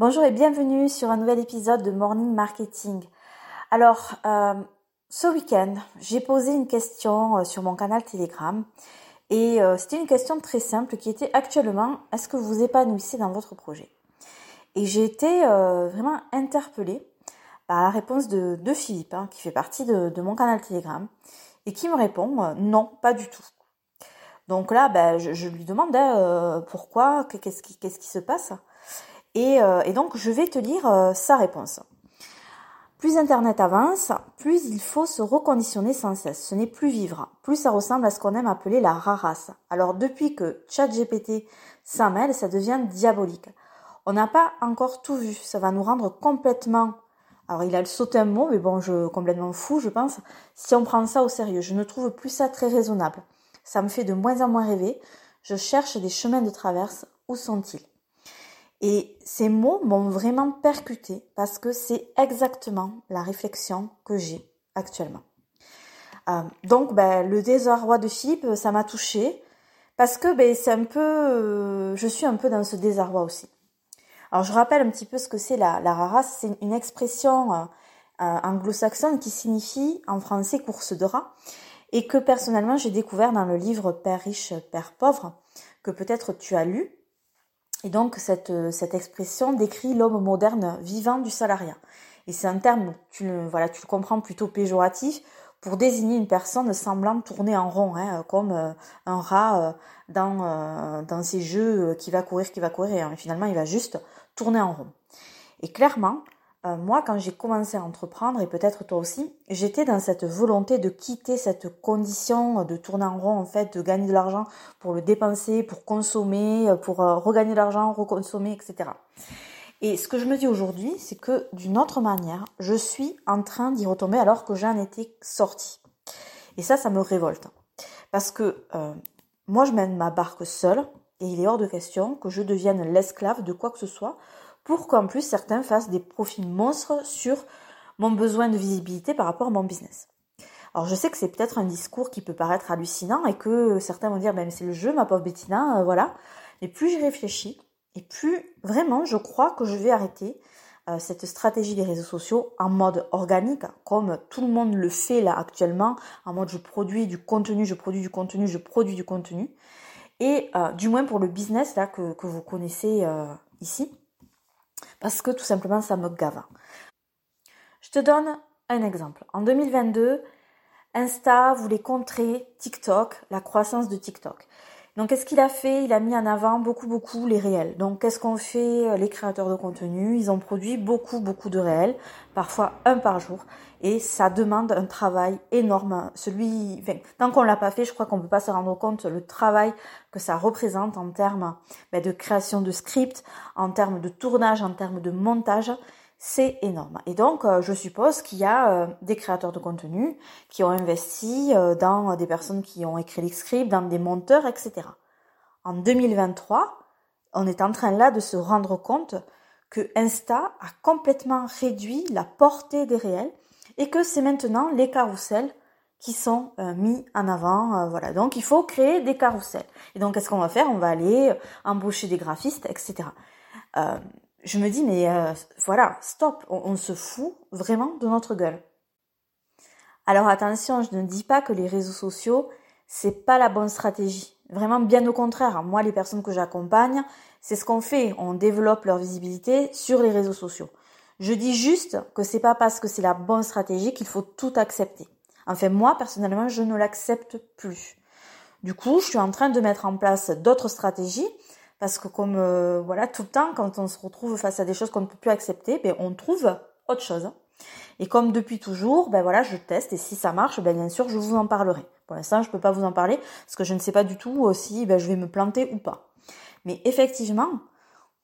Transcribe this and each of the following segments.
Bonjour et bienvenue sur un nouvel épisode de Morning Marketing. Alors, euh, ce week-end, j'ai posé une question euh, sur mon canal Telegram et euh, c'était une question très simple qui était actuellement, est-ce que vous épanouissez dans votre projet? Et j'ai été vraiment interpellée par la réponse de, Philippe, hein, qui fait partie de, mon canal Telegram, et qui me répond, non, pas du tout. Donc là, ben, je, lui demandais pourquoi, qu'est-ce qui se passe? Euh, et, donc, je vais te lire euh, sa réponse. Plus Internet avance, plus il faut se reconditionner sans cesse. Ce n'est plus vivre. Plus ça ressemble à ce qu'on aime appeler la rarasse. Alors depuis que ChatGPT s'en mêle, ça devient diabolique. On n'a pas encore tout vu. Ça va nous rendre complètement... Alors il a sauté un mot, mais bon, je complètement fou, je pense. Si on prend ça au sérieux, je ne trouve plus ça très raisonnable. Ça me fait de moins en moins rêver. Je cherche des chemins de traverse. Où sont-ils? Et ces mots m'ont vraiment percuté parce que c'est exactement la réflexion que j'ai actuellement. Euh, donc, ben, le désarroi de Philippe, ça m'a touché parce que ben, c'est un peu, euh, je suis un peu dans ce désarroi aussi. Alors, je rappelle un petit peu ce que c'est la, la rarasse. C'est une expression euh, anglo-saxonne qui signifie en français course de rat et que personnellement j'ai découvert dans le livre Père riche, Père pauvre que peut-être tu as lu et donc cette, cette expression décrit l'homme moderne vivant du salariat. Et c'est un terme, tu le, voilà, tu le comprends plutôt péjoratif pour désigner une personne semblant tourner en rond, hein, comme euh, un rat euh, dans, euh, dans ces jeux qui va courir, qui va courir, et finalement il va juste tourner en rond. Et clairement, euh, moi, quand j'ai commencé à entreprendre, et peut-être toi aussi, j'étais dans cette volonté de quitter cette condition de tourner en rond, en fait, de gagner de l'argent pour le dépenser, pour consommer, euh, pour euh, regagner de l'argent, reconsommer, etc. Et ce que je me dis aujourd'hui, c'est que d'une autre manière, je suis en train d'y retomber alors que j'en étais sortie. Et ça, ça me révolte. Parce que moi, je mène ma barque seule, et il est hors de question que je devienne l'esclave de quoi que ce soit pour qu'en plus certains fassent des profits monstres sur mon besoin de visibilité par rapport à mon business. Alors je sais que c'est peut-être un discours qui peut paraître hallucinant et que certains vont dire ben c'est le jeu ma pauvre Bettina, euh, voilà. Mais plus j'y réfléchis et plus vraiment je crois que je vais arrêter euh, cette stratégie des réseaux sociaux en mode organique, comme tout le monde le fait là actuellement, en mode je produis du contenu, je produis du contenu, je produis du contenu. Et euh, du moins pour le business là que, que vous connaissez ici, parce que tout simplement ça me gave. Je te donne un exemple. En 2022, Insta voulait contrer TikTok, la croissance de TikTok. Donc qu'est-ce qu'il a fait? Il a mis en avant beaucoup beaucoup les réels. Donc qu'est-ce qu'ont fait euh, les créateurs de contenu? Ils ont produit beaucoup beaucoup de réels, parfois un par jour, et ça demande un travail énorme. Celui, enfin, tant qu'on l'a pas fait, je crois qu'on peut pas se rendre compte le travail que ça représente en termes ben, de création de script, en termes de tournage, en termes de montage c'est énorme. Et donc, euh, je suppose qu'il y a euh, des créateurs de contenu qui ont investi euh, dans des personnes qui ont écrit les scripts, dans des monteurs, etc. En 2023, on est en train là de se rendre compte que Insta a complètement réduit la portée des réels et que c'est maintenant les carousels qui sont mis en avant. voilà. Donc, il faut créer des carousels. Et donc, qu'est-ce qu'on va faire? On va aller embaucher des graphistes, etc je me dis, mais euh, voilà, stop, on, se fout vraiment de notre gueule. Alors attention, je ne dis pas que les réseaux sociaux, c'est pas la bonne stratégie. Vraiment, bien au contraire. Moi, les personnes que j'accompagne, c'est ce qu'on fait. On développe leur visibilité sur les réseaux sociaux. Je dis juste que c'est pas parce que c'est la bonne stratégie qu'il faut tout accepter. Enfin, moi, personnellement, je ne l'accepte plus. Du coup, je suis en train de mettre en place d'autres stratégies parce que comme euh, voilà tout le temps quand on se retrouve face à des choses qu'on ne peut plus accepter, ben on trouve autre chose. Et comme depuis toujours, ben voilà, je teste et si ça marche, ben bien sûr, je vous en parlerai. Pour l'instant, je peux pas vous en parler parce que je ne sais pas du tout si ben, je vais me planter ou pas. Mais effectivement,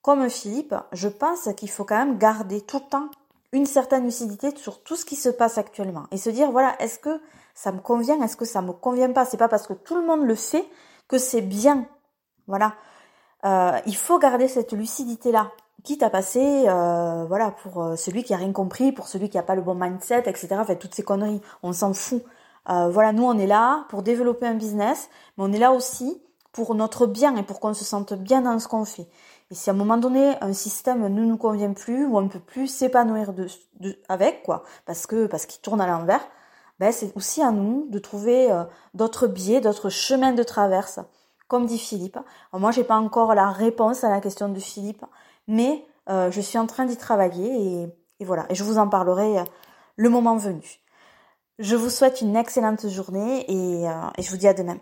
comme Philippe, je pense qu'il faut quand même garder tout le temps une certaine lucidité sur tout ce qui se passe actuellement et se dire voilà, est-ce que ça me convient, est-ce que ça me convient pas? C'est pas parce que tout le monde le fait que c'est bien. Voilà. Euh, il faut garder cette lucidité là quitte à passer euh, voilà pour euh, celui qui a rien compris pour celui qui a pas le bon mindset etc enfin toutes ces conneries on s'en fout. Voilà nous on est là pour développer un business mais on est là aussi pour notre bien et pour qu'on se sente bien dans ce qu'on fait. Et si à un moment donné un système ne nous convient plus ou on ne peut plus s'épanouir avec quoi, parce que parce qu'il tourne à l'envers, ben c'est aussi à nous de trouver d'autres biais, d'autres chemins de traverse, comme dit Philippe. Alors moi j'ai pas encore la réponse à la question de Philippe, mais euh, je suis en train d'y travailler et, voilà. Et je vous en parlerai euh, le moment venu. Je vous souhaite une excellente journée et, et je vous dis à demain.